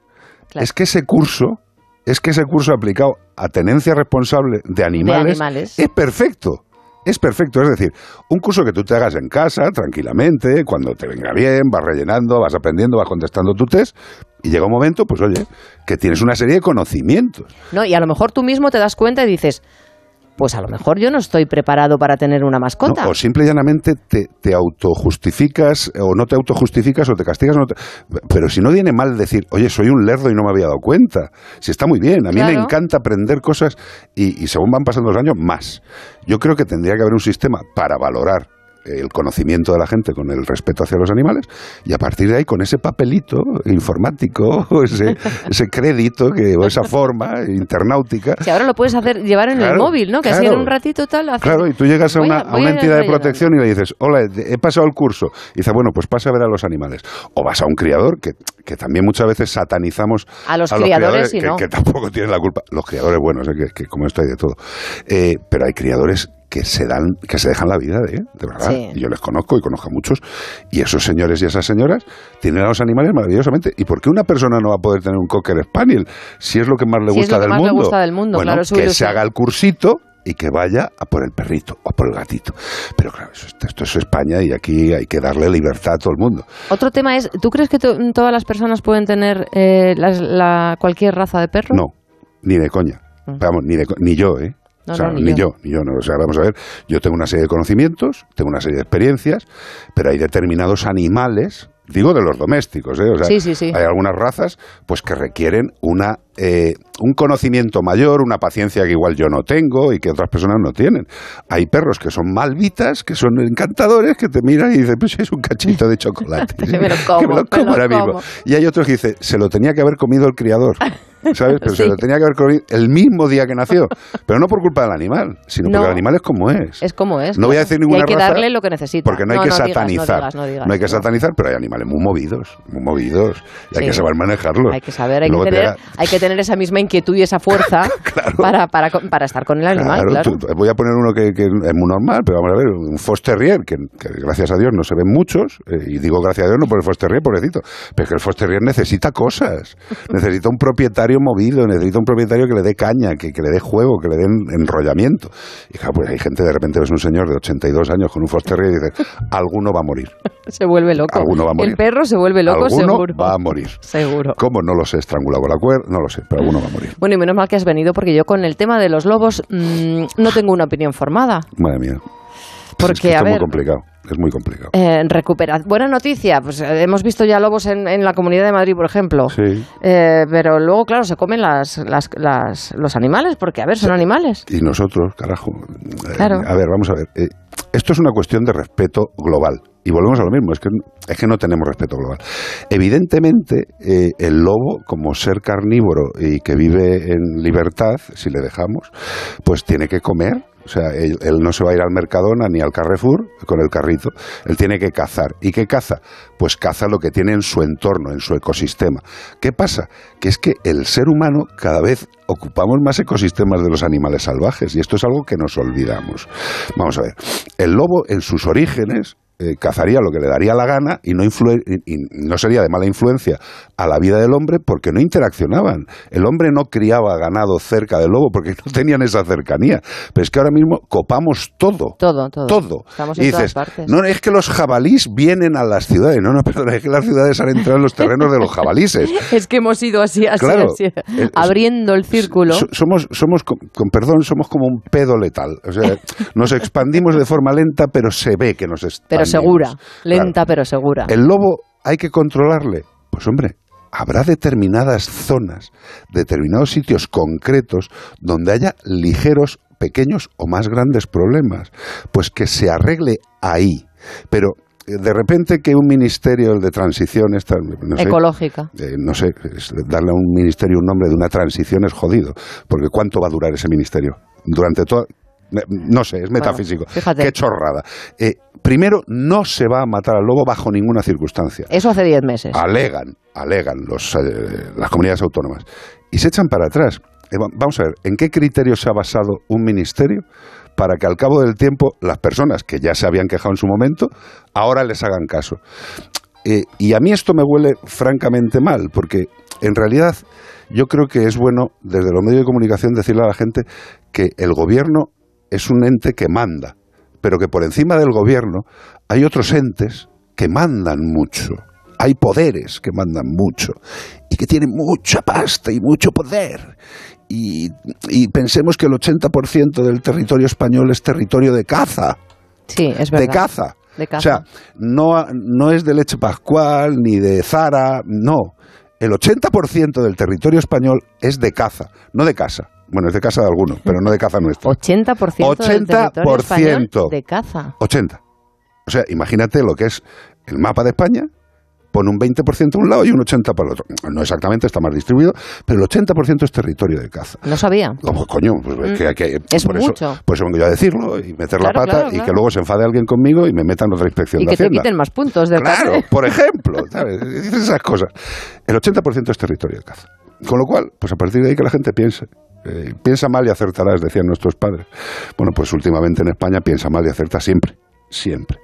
claro. es que ese curso es que ese curso aplicado a tenencia responsable de animales, de animales, es perfecto. Es perfecto, es decir, un curso que tú te hagas en casa, tranquilamente, cuando te venga bien, vas rellenando, vas aprendiendo, vas contestando tu test, y llega un momento, pues oye, que tienes una serie de conocimientos. No, y a lo mejor tú mismo te das cuenta y dices, pues a lo mejor yo no estoy preparado para tener una mascota. No, o simple y llanamente te, te, autojustificas, o no te autojustificas, o te castigas. No te... Pero si no viene mal decir, oye, soy un lerdo y no me había dado cuenta. Si está muy bien, a mí claro. me encanta aprender cosas y, y según van pasando los años, más. Yo creo que tendría que haber un sistema para valorar el conocimiento de la gente con el respeto hacia los animales y a partir de ahí con ese papelito informático, ese, ese crédito que, o esa forma internautica. Si ahora lo puedes hacer llevar en claro, el móvil, ¿no? Que claro, así en un ratito tal. Claro, y tú llegas a una, a, a una entidad de protección y le dices, hola, he pasado el curso. Y dice, bueno, pues pasa a ver a los animales. O vas a un criador, que, que también muchas veces satanizamos a los, a los criadores, criadores que, no. que, tampoco tienen la culpa. Los criadores buenos, ¿eh? que, que, como esto hay de todo. Eh, pero hay criadores que se dan, que se dejan la vida, ¿eh? de verdad. Sí. Yo les conozco y conozco a muchos. Y esos señores y esas señoras tienen a los animales maravillosamente. ¿Y por qué una persona no va a poder tener un cocker spaniel si es lo que más le, si gusta, del más mundo? le gusta del mundo? Bueno, claro, que se haga el cursito y que vaya a por el perrito o por el gatito. Pero claro, eso, esto es España y aquí hay que darle libertad a todo el mundo. Otro tema es, ¿tú crees que to todas las personas pueden tener eh, la, la, cualquier raza de perro? No, ni de coña. Mm. Vamos, ni, de, ni yo, ¿eh? No, o sea, no, ni, ni yo. yo. ni yo, no. O sea, vamos a ver, yo tengo una serie de conocimientos, tengo una serie de experiencias, pero hay determinados animales, digo de los domésticos, ¿eh? O sea, sí, sí, sí. hay algunas razas pues que requieren una eh, un conocimiento mayor, una paciencia que igual yo no tengo y que otras personas no tienen. Hay perros que son malvitas, que son encantadores, que te miran y dicen, pues es un cachito de chocolate. que me lo como, que me lo como me lo ahora mismo. Y hay otros que dicen, se lo tenía que haber comido el criador. ¿Sabes? Pero Sí. se lo tenía que haber comido el mismo día que nació. Pero no por culpa del animal, sino No. porque el animal es como es. Es como es. No voy a claro. decir Y ninguna hay que raza, darle lo que necesita. Porque no hay que digas, satanizar. no digas, no digas. hay que satanizar, pero hay animales muy movidos, muy movidos. Y hay Sí. que saber manejarlos. Hay que saber, hay que, te tener, da- hay que tener esa misma inquietud y esa fuerza para, para, para estar con el animal, claro. tú- voy a poner uno que, que es muy normal, pero vamos a ver, un Foster Terrier, que, que gracias a Dios no se ven muchos, eh, y digo gracias a Dios no por el Foster Terrier, pobrecito, pero es que el Foster Terrier necesita cosas, necesita un propietario movido, necesita un propietario que le dé caña, que, que le dé juego, que le dé en- enrollamiento. Y claro, pues hay gente, de repente ves un señor de 82 años con un Foster y dices, alguno va a morir, Se vuelve loco. alguno va a morir. El perro se vuelve loco, alguno seguro. va a morir. Seguro. ¿Cómo? No lo sé, estrangulado con la cuerda, no lo sé, pero alguno va a morir. Bueno, y menos mal que has venido porque yo con el tema de los lobos mmm, no tengo una opinión formada. Madre mía. Porque, es que a muy complicado, es muy complicado. eh, recupera. Buena noticia, pues eh, hemos visto ya lobos en, en la Comunidad de Madrid, por ejemplo. Sí. Eh, pero luego, claro, se comen las, las, las- los animales, porque, a ver, son animales. Y nosotros, carajo. eh, Claro. A ver, vamos a ver. esto es una cuestión de respeto global. Y volvemos a lo mismo, es que, es que no tenemos respeto global. Evidentemente, eh, el lobo, como ser carnívoro y que vive en libertad, si le dejamos, pues tiene que comer. O sea, él, él no se va a ir al Mercadona ni al Carrefour con el carrito, él tiene que cazar. ¿Y qué caza? Pues caza lo que tiene en su entorno, en su ecosistema. ¿Qué pasa? Que es que el ser humano cada vez ocupamos más ecosistemas de los animales salvajes y esto es algo que nos olvidamos. Vamos a ver, el lobo en sus orígenes eh, cazaría lo que le daría la gana y no, y- no sería de mala influencia a la vida del hombre porque no interaccionaban. El hombre no criaba ganado cerca del lobo porque no tenían esa cercanía. Pero es que ahora mismo copamos todo. Todo, todo. Todo. Estamos y en todas dices, partes. no, es que los jabalís vienen a las ciudades. No, no, perdona, es que las ciudades han entrado en los terrenos de los jabalises. Es que hemos ido así, así, Claro. así, Eh, abriendo el círculo. So- somos, somos con, con perdón, somos como un pedo letal. O sea, nos expandimos de forma lenta, pero se ve que nos expandimos. Segura, Claro. lenta pero segura. ¿El lobo hay que controlarle? Pues hombre, habrá determinadas zonas, determinados sitios concretos donde haya ligeros, pequeños o más grandes problemas. Pues que se arregle ahí. Pero eh, de repente que un ministerio, el de transición, esta, no sé, Ecológica. eh, no sé, darle a un ministerio un nombre de una transición es jodido, porque ¿cuánto va a durar ese ministerio? Durante todo... No sé, es metafísico. fíjate. Qué chorrada. Eh, primero, no se va a matar al lobo bajo ninguna circunstancia. Eso hace 10 meses. Alegan, alegan los, eh, las comunidades autónomas. Y se echan para atrás. Eh, va- vamos a ver, ¿en qué criterio se ha basado un ministerio para que al cabo del tiempo las personas que ya se habían quejado en su momento, ahora les hagan caso? Y a mí esto me huele francamente mal, porque en realidad yo creo que es bueno desde los medios de comunicación decirle a la gente que el gobierno es un ente que manda, pero que por encima del gobierno hay otros entes que mandan mucho. Hay poderes que mandan mucho y que tienen mucha pasta y mucho poder. Y, y pensemos que el 80% del territorio español es territorio de caza. Sí, es verdad. De caza. De caza. O sea, no, no es de leche pascual ni de Zara, no. El 80% del territorio español es de caza, no de casa. Bueno, es de casa de alguno, pero no de caza nuestra. 80%, del territorio 80%. de caza. 80. O sea, imagínate lo que es el mapa de España, pone un 20% a un lado y un 80% para el otro. No exactamente, está más distribuido, pero el 80% es territorio de caza. No sabía. Como coño, pues es que hay que- Es por mucho. Eso, por eso vengo yo a decirlo y meter la pata claro, y claro. que luego se enfade alguien conmigo y me metan otra inspección Y de que te quiten más puntos del Claro, por ejemplo, ¿sabes? Dices esas cosas. El 80% es territorio de caza. Con lo cual, pues a partir de ahí que la gente piense. Eh, piensa mal y acertarás, decían nuestros padres. Bueno, pues últimamente en España piensa mal y acerta siempre. Siempre.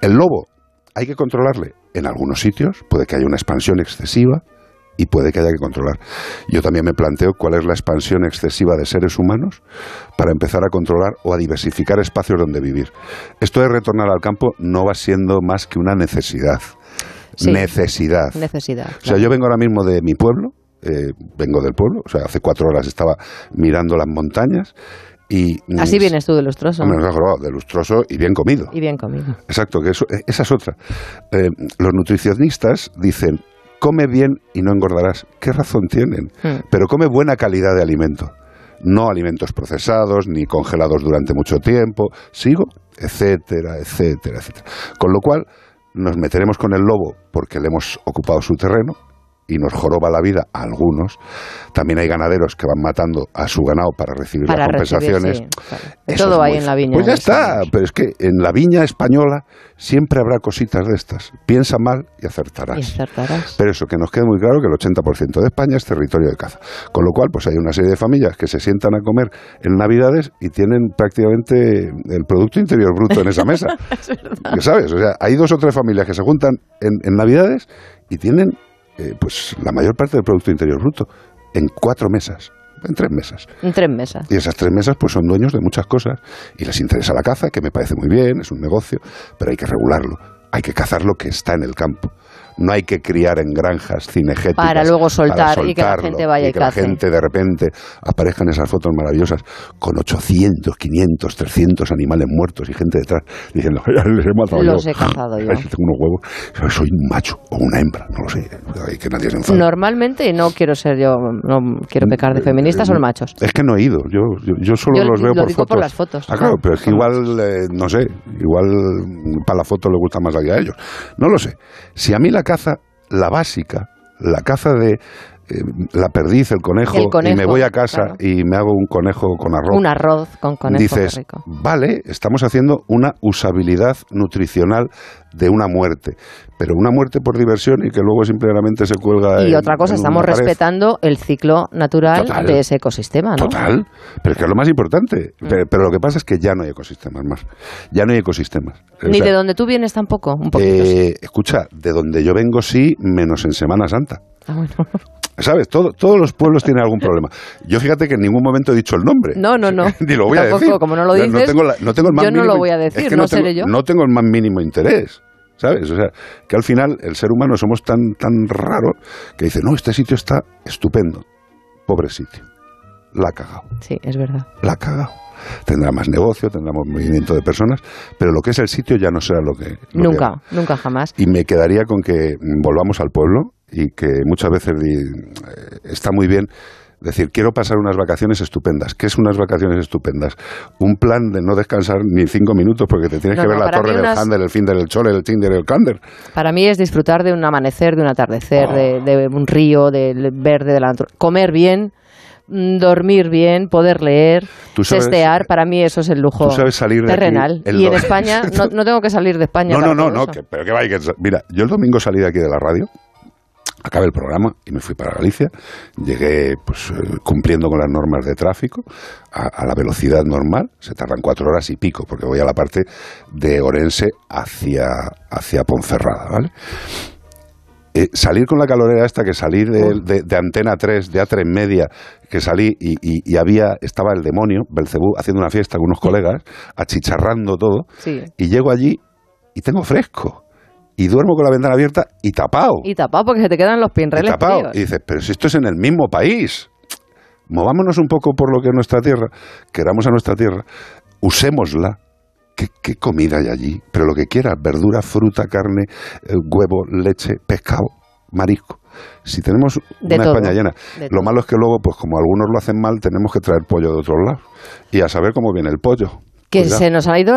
El lobo hay que controlarle en algunos sitios, puede que haya una expansión excesiva y puede que haya que controlar. Yo también me planteo cuál es la expansión excesiva de seres humanos para empezar a controlar o a diversificar espacios donde vivir. Esto de retornar al campo no va siendo más que una necesidad. Sí. Necesidad. Necesidad. O sea, yo vengo ahora mismo de mi pueblo, eh, vengo del pueblo, o sea, hace cuatro horas estaba mirando las montañas y... Así vienes tú de lustroso. Jorobado, de lustroso y bien comido. Y bien comido. Exacto, que eso, esa es otra. Eh, los nutricionistas dicen, come bien y no engordarás. ¿Qué razón tienen? Hmm. Pero come buena calidad de alimento. No alimentos procesados ni congelados durante mucho tiempo. Sigo, etcétera, etcétera, etcétera. Con lo cual, nos meteremos con el lobo porque le hemos ocupado su terreno y nos joroba la vida a algunos. También hay ganaderos que van matando a su ganado para recibir Para las recibir, compensaciones. sí, claro. De Eso todo es hay muy en la viña. Pues ya está, pero es que en la viña española siempre habrá cositas de estas. Piensa mal y acertarás. Y acertarás. Pero eso, que nos quede muy claro que el 80% de España es territorio de caza. Con lo cual, pues hay una serie de familias que se sientan a comer en Navidades y tienen prácticamente el Producto Interior Bruto en esa mesa. ¿Qué ¿Sabes? O sea, hay dos o tres familias que se juntan en, en Navidades y tienen eh, pues la mayor parte del Producto Interior Bruto en cuatro mesas, en tres mesas. En tres mesas. Y esas tres mesas pues son dueños de muchas cosas y les interesa la caza, que me parece muy bien, es un negocio, pero hay que regularlo. Hay que cazar lo que está en el campo, no hay que criar en granjas cinegéticas. Para luego soltar y que la soltarlo, gente vaya y que la gente de repente aparezcan esas fotos maravillosas con 800, 500, 300 animales muertos y gente detrás diciendo, "Ya les he matado Los yo". he cazado yo. Tengo unos huevos, soy un macho o una hembra, no lo sé, que nadie se enfade. Normalmente no quiero ser yo, no quiero pecar de feminista, son machos. Es que no he ido, yo, yo, yo solo Yo los veo lo por digo fotos. por las fotos. Ah, claro, pero es que igual, eh, no sé, igual para la foto le gusta más a ellos. No lo sé. Si a mí la caza, la básica, la caza de eh, la perdiz, el conejo, El conejo, y me voy a casa y me hago un conejo con arroz. Un arroz con conejo, Dices, rico. vale, estamos haciendo una usabilidad nutricional de una muerte, pero una muerte por diversión y que luego simplemente se cuelga Y en- otra cosa, en estamos una respetando el ciclo natural Total. de ese ecosistema, ¿no? Total, pero es que es lo más importante. Mm. Pero, pero lo que pasa es que ya no hay ecosistemas más. Ya no hay ecosistemas. O Ni sea, de donde tú vienes tampoco, un poquito. eh, escucha, de donde yo vengo sí, menos en Semana Santa. Ah, bueno. ¿Sabes? Todo- todos los pueblos tienen algún problema. Yo fíjate que en ningún momento he dicho el nombre. No, no, no. Ni lo voy a Tampoco, decir. como no lo dices, no tengo, la- no tengo el más yo no lo mínimo- voy a es decir, que no tengo, seré yo. No tengo el más mínimo interés. ¿Sabes? O sea, que al final el ser humano somos tan, tan raro que dice, no, este sitio está estupendo. Pobre sitio. La ha cagado. Sí, es verdad. La ha cagado. Tendrá más negocio, tendrá más movimiento de personas, pero lo que es el sitio ya no será lo que... lo que Nunca, nunca jamás. y me quedaría con que mm, volvamos al pueblo y que muchas veces eh, está muy bien decir, quiero pasar unas vacaciones estupendas. ¿Qué es unas vacaciones estupendas? Un plan de no descansar ni cinco minutos porque te tienes No, que ver no, la torre del unas- Handel, el fin del Chole, el Tinder, el Kander. Para mí es disfrutar de un amanecer, de un atardecer, de, de un río, del verde, de la comer bien, mm, dormir bien, poder leer, sestear. Para mí eso es el lujo tú sabes salir de aquí terrenal. el y en España no, no tengo que salir de España. No, no, no, no, que- pero que vaya que... Mira, yo el domingo salí de aquí de la radio, acabé el programa y me fui para Galicia. Llegué pues eh, cumpliendo con las normas de tráfico a, a la velocidad normal. Se tardan cuatro horas y pico porque voy a la parte de Orense hacia, hacia Ponferrada, ¿vale? Eh, salir con la calorera esta, que salir de, de- de Antena 3, de A3 Media, que salí y, y- y había, estaba el demonio, Belcebú, haciendo una fiesta con unos colegas, achicharrando todo, Sí. y llego allí y tengo fresco. Y duermo con la ventana abierta y tapado. Y tapado porque se te quedan los Y pinreles tapado. fríos. Y dices, pero si esto es en el mismo país. Movámonos un poco por lo que es nuestra tierra, queramos a nuestra tierra, usémosla. ¿Qué, qué comida hay allí? Pero lo que quieras, verdura, fruta, carne, eh, huevo, leche, pescado, marisco. Si tenemos De una todo, España llena. Lo todo. malo es que luego, pues como algunos lo hacen mal, tenemos que traer pollo de otros lados. Y a saber cómo viene el pollo. Que Cuidado. se nos ha ido.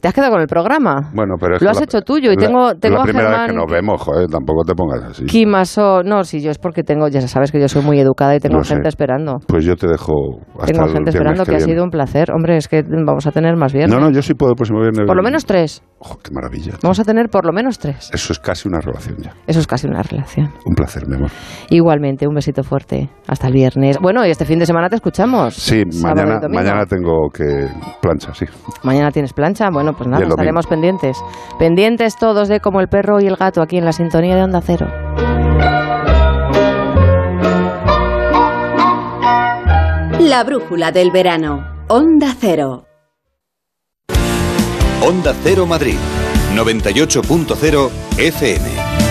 Te has quedado con el programa. Bueno, pero es Lo has la- hecho tuyo y la- tengo, tengo la a primera Germán vez que nos vemos, joder, tampoco te pongas así. Kimaso. No, si yo es porque tengo, ya sabes que yo soy muy educada y tengo sé. gente esperando. Pues yo te dejo hasta Tengo gente esperando que, ha sido un placer. Hombre, es que vamos a tener más viernes. No, no, yo sí puedo el próximo viernes. Por lo menos tres. Ojo, qué maravilla. Vamos a tener por lo menos tres. Eso es casi una relación ya. Eso es casi una relación. Un placer, mi amor. Igualmente, un besito fuerte. Hasta el viernes. Bueno, y este fin de semana te escuchamos. Sí, mañana, mañana tengo que plancha, sí. Mañana tienes plancha. Bueno, pues nada, estaremos pendientes. Pendientes todos de como el perro y el gato aquí en la sintonía de Onda Cero. La brújula del verano. Onda Cero. Onda Cero Madrid, 98.0 FM.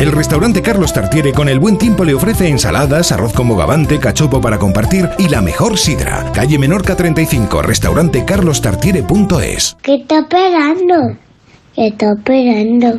El restaurante Carlos Tartiere con el buen tiempo le ofrece ensaladas, arroz con bogavante, cachopo para compartir y la mejor sidra. Calle Menorca 35, restaurante carlostartiere.es. ¿Qué está esperando? ¿Qué está esperando?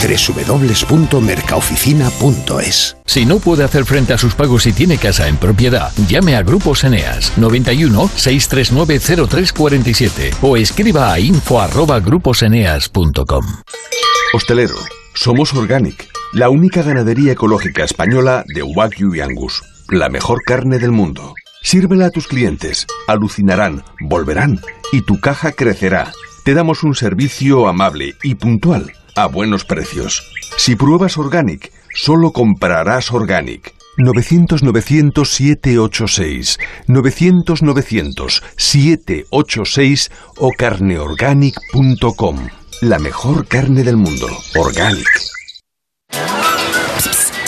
www.mercaoficina.es Si no puede hacer frente a sus pagos y tiene casa en propiedad, llame a Grupos Eneas 91 639 0347 o escriba a info arroba gruposeneas.com. Hostelero, somos Organic, la única ganadería ecológica española de Wagyu y Angus, la mejor carne del mundo. Sírvela a tus clientes, alucinarán, volverán y tu caja crecerá. Te damos un servicio amable y puntual, a buenos precios. Si pruebas Organic, solo comprarás Organic. 900-900-786, 900-900-786 o carneorganic.com. La mejor carne del mundo. Organic.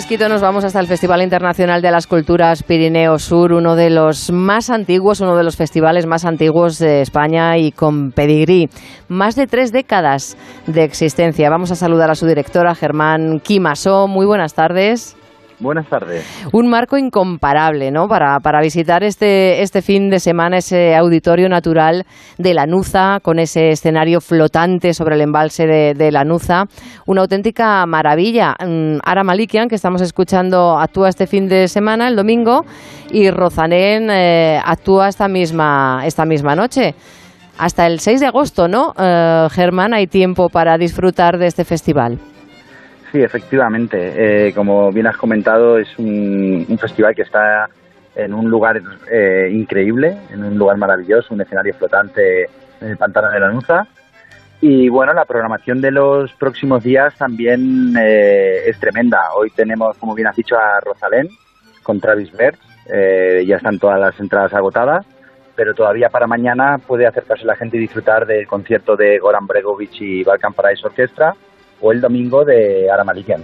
Fresquito nos vamos hasta el Festival Internacional de las Culturas Pirineo Sur, uno de los más antiguos, uno de los festivales más antiguos de España y con pedigrí. Más de tres décadas de existencia. Vamos a saludar a su directora, Germán Quimasó. Muy buenas tardes. Buenas tardes. Un marco incomparable, ¿no? Para, para visitar este, este fin de semana ese auditorio natural de Lanuza, con ese escenario flotante sobre el embalse de, de Lanuza. Una auténtica maravilla. Mm, Ara Malikian, que estamos escuchando, actúa este fin de semana, el domingo, y Rozanen eh, actúa esta misma, esta misma noche. Hasta el 6 de agosto, ¿no? Eh, Germán, hay tiempo para disfrutar de este festival. Sí, efectivamente. Eh, como bien has comentado, es un, festival que está en un lugar eh, increíble, en un lugar maravilloso, un escenario flotante en el pantano de la Nuza. Y bueno, la programación de los próximos días también eh, es tremenda. Hoy tenemos, como bien has dicho, a Rosalén con Travis Bert. Ya están todas las entradas agotadas, pero todavía para mañana puede acercarse la gente y disfrutar del concierto de Goran Bregovic y Balkan Paradise Orchestra o el domingo de Aramalikian.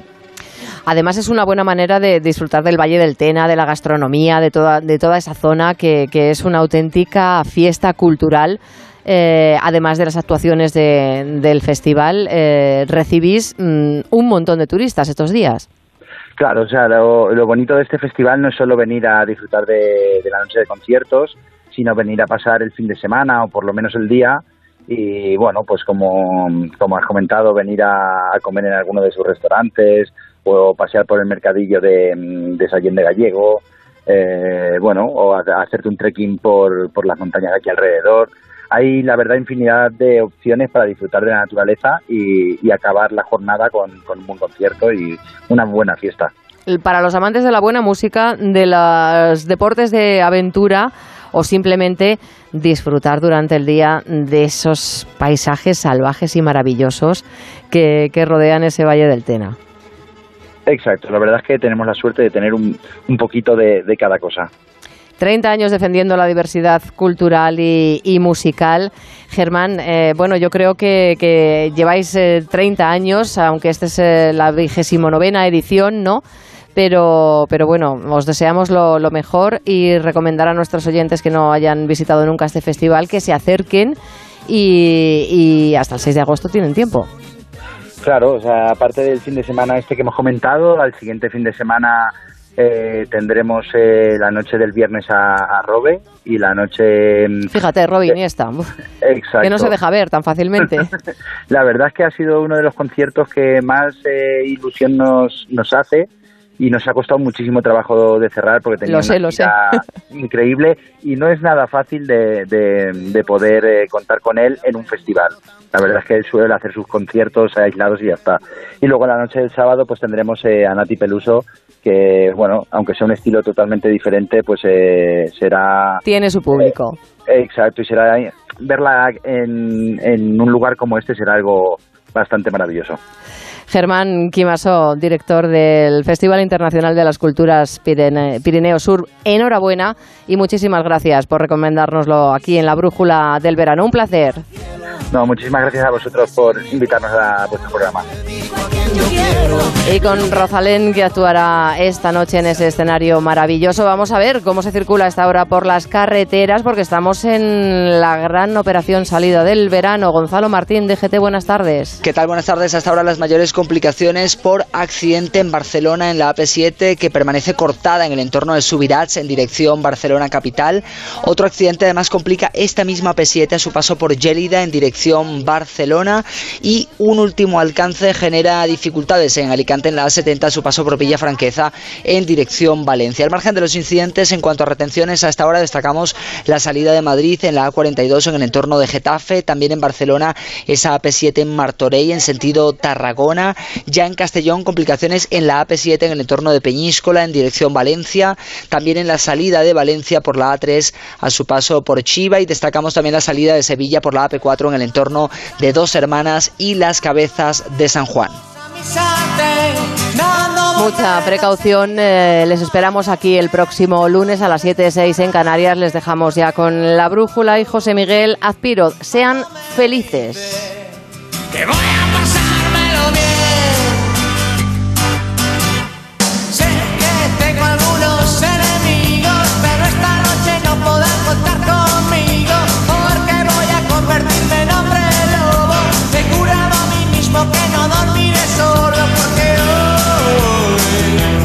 Además es una buena manera de disfrutar del Valle del Tena, de la gastronomía, de toda, de toda esa zona que, que es una auténtica fiesta cultural. Eh, además de las actuaciones de- del festival, eh, recibís mm, un montón de turistas estos días. Claro, o sea, lo, lo bonito de este festival no es solo venir a disfrutar de, de la noche de conciertos, sino venir a pasar el fin de semana o por lo menos el día y bueno, pues como, como has comentado, venir a, a comer en alguno de sus restaurantes o pasear por el mercadillo de, de Gallego, eh, bueno, o a- hacerte un trekking por, por las montañas de aquí alrededor. Hay, la verdad, infinidad de opciones para disfrutar de la naturaleza y, y acabar la jornada con un buen concierto y una buena fiesta. Para los amantes de la buena música, de los deportes de aventura o simplemente disfrutar durante el día de esos paisajes salvajes y maravillosos que, que rodean ese Valle del Tena. Exacto, la verdad es que tenemos la suerte de tener un, un poquito de, de cada cosa. 30 años defendiendo la diversidad cultural y, y musical. Germán, eh, bueno, yo creo que, que lleváis eh, 30 años, aunque esta es eh, la vigésimo novena edición, ¿no? Pero, pero bueno, os deseamos lo, lo mejor y recomendar a nuestros oyentes que no hayan visitado nunca este festival que se acerquen y, y hasta el 6 de agosto tienen tiempo. Claro, o sea, aparte del fin de semana este que hemos comentado, al siguiente fin de semana eh, tendremos eh, la noche del viernes a, a Robe y la noche... mm, Fíjate, Robin, y esta, uf, Exacto. que no se deja ver tan fácilmente. La verdad es que ha sido uno de los conciertos que más eh, ilusión nos, nos hace y nos ha costado muchísimo trabajo de cerrar porque tenía Lo sé, una lo sé. gira increíble y no es nada fácil de, de- de poder eh, contar con él en un festival. La verdad es que él suele hacer sus conciertos aislados y ya está. Y luego la noche del sábado pues tendremos eh, a Nati Peluso que, bueno, aunque sea un estilo totalmente diferente, pues eh, será... Tiene su público. Exacto, y será verla en, en un lugar como este será algo bastante maravilloso. Germán Quimaso, director del Festival Internacional de las Culturas Pirineo Sur, enhorabuena y muchísimas gracias por recomendárnoslo aquí en la Brújula del Verano. Un placer. No, muchísimas gracias a vosotros por invitarnos a vuestro programa. Y con Rosalén que actuará esta noche en ese escenario maravilloso. Vamos a ver cómo se circula esta hora por las carreteras porque estamos en la gran operación salida del verano. Gonzalo Martín, DGT, buenas tardes. ¿Qué tal? Buenas tardes. Hasta ahora las mayores complicaciones por accidente en Barcelona en la AP7 que permanece cortada en el entorno de Subirats en dirección Barcelona capital. Otro accidente además complica esta misma AP7 a su paso por Gélida en dirección Barcelona y un último alcance genera dificultades en Alicante en la A70 a su paso por Villa Franqueza en dirección Valencia. Al margen de los incidentes, en cuanto a retenciones, hasta ahora destacamos la salida de Madrid en la A42 en el entorno de Getafe, también en Barcelona esa AP7 en Martorell en sentido Tarragona, ya en Castellón complicaciones en la AP7 en el entorno de Peñíscola en dirección Valencia, también en la salida de Valencia por la A3 a su paso por Chiva y destacamos también la salida de Sevilla por la AP4 en el entorno de Dos Hermanas y las Cabezas de San Juan. Mucha precaución. eh, les esperamos aquí el próximo lunes a las 7.06 en Canarias. Les dejamos ya con la brújula y José Miguel Azpiro. Sean felices.